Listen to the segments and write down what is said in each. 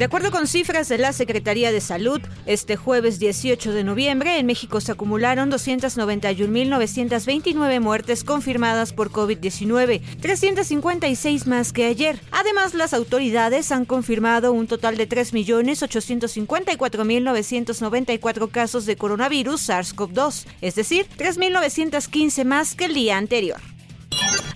De acuerdo con cifras de la Secretaría de Salud, este jueves 18 de noviembre en México se acumularon 291.929 muertes confirmadas por COVID-19, 356 más que ayer. Además, las autoridades han confirmado un total de 3.854.994 casos de coronavirus SARS-CoV-2, es decir, 3.915 más que el día anterior.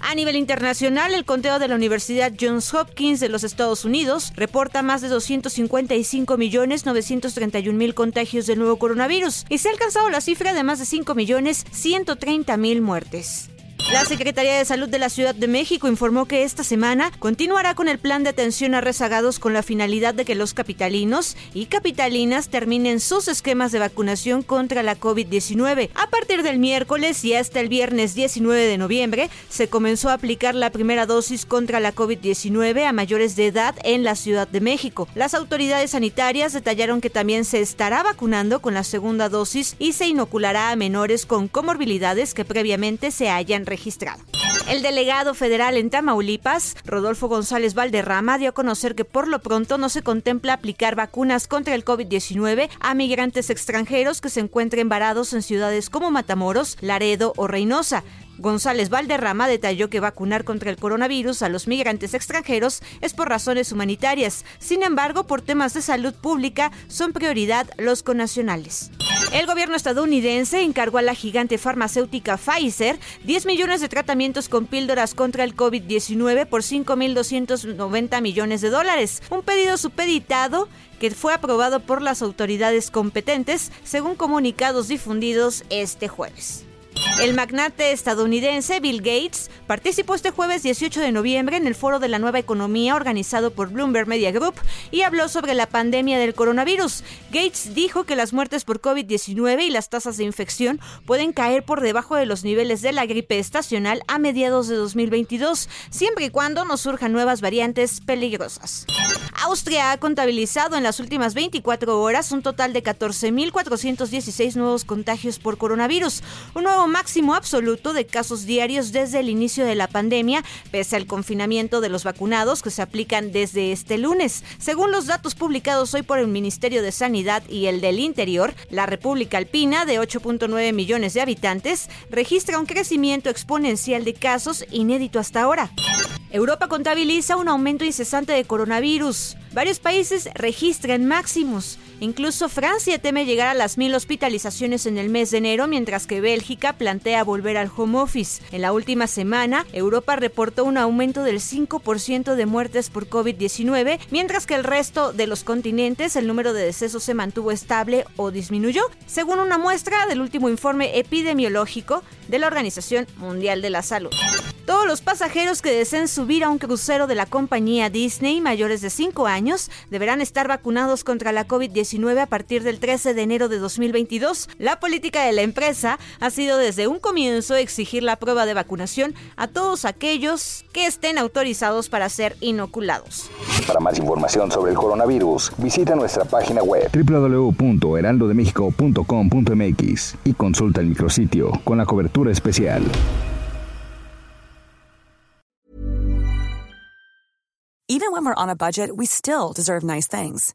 A nivel internacional, el conteo de la Universidad Johns Hopkins de los Estados Unidos reporta más de 255.931.000 contagios del nuevo coronavirus y se ha alcanzado la cifra de más de 5.130.000 muertes. La Secretaría de Salud de la Ciudad de México informó que esta semana continuará con el plan de atención a rezagados con la finalidad de que los capitalinos y capitalinas terminen sus esquemas de vacunación contra la COVID-19. A partir del miércoles y hasta el viernes 19 de noviembre se comenzó a aplicar la primera dosis contra la COVID-19 a mayores de edad en la Ciudad de México. Las autoridades sanitarias detallaron que también se estará vacunando con la segunda dosis y se inoculará a menores con comorbilidades que previamente se hayan registrado. El delegado federal en Tamaulipas, Rodolfo González Valderrama, dio a conocer que por lo pronto no se contempla aplicar vacunas contra el COVID-19 a migrantes extranjeros que se encuentren varados en ciudades como Matamoros, Laredo o Reynosa. González Valderrama detalló que vacunar contra el coronavirus a los migrantes extranjeros es por razones humanitarias. Sin embargo, por temas de salud pública son prioridad los connacionales. El gobierno estadounidense encargó a la gigante farmacéutica Pfizer 10 millones de tratamientos con píldoras contra el COVID-19 por 5.290 millones de dólares, un pedido supeditado que fue aprobado por las autoridades competentes, según comunicados difundidos este jueves. El magnate estadounidense Bill Gates participó este jueves 18 de noviembre en el Foro de la Nueva Economía organizado por Bloomberg Media Group y habló sobre la pandemia del coronavirus. Gates dijo que las muertes por COVID-19 y las tasas de infección pueden caer por debajo de los niveles de la gripe estacional a mediados de 2022, siempre y cuando no surjan nuevas variantes peligrosas. Austria ha contabilizado en las últimas 24 horas un total de 14.416 nuevos contagios por coronavirus, un nuevo máximo absoluto de casos diarios desde el inicio de la pandemia, pese al confinamiento de los vacunados que se aplican desde este lunes. Según los datos publicados hoy por el Ministerio de Sanidad y el del Interior, la República Alpina, de 8.9 millones de habitantes, registra un crecimiento exponencial de casos inédito hasta ahora. Europa contabiliza un aumento incesante de coronavirus. Varios países registran máximos. Incluso Francia teme llegar a las mil hospitalizaciones en el mes de enero, mientras que Bélgica plantea volver al home office. En la última semana, Europa reportó un aumento del 5% de muertes por COVID-19, mientras que el resto de los continentes el número de decesos se mantuvo estable o disminuyó, según una muestra del último informe epidemiológico de la Organización Mundial de la Salud. Todos los pasajeros que deseen subir a un crucero de la compañía Disney mayores de 5 años deberán estar vacunados contra la COVID-19 a partir del 13 de enero de 2022. La política de la empresa ha sido desde un comienzo exigir la prueba de vacunación a todos aquellos que estén autorizados para ser inoculados. Para más información sobre el coronavirus, visita nuestra página web www.heraldodemexico.com.mx y consulta el micrositio con la cobertura especial. Even when we're on a budget, we still deserve nice things.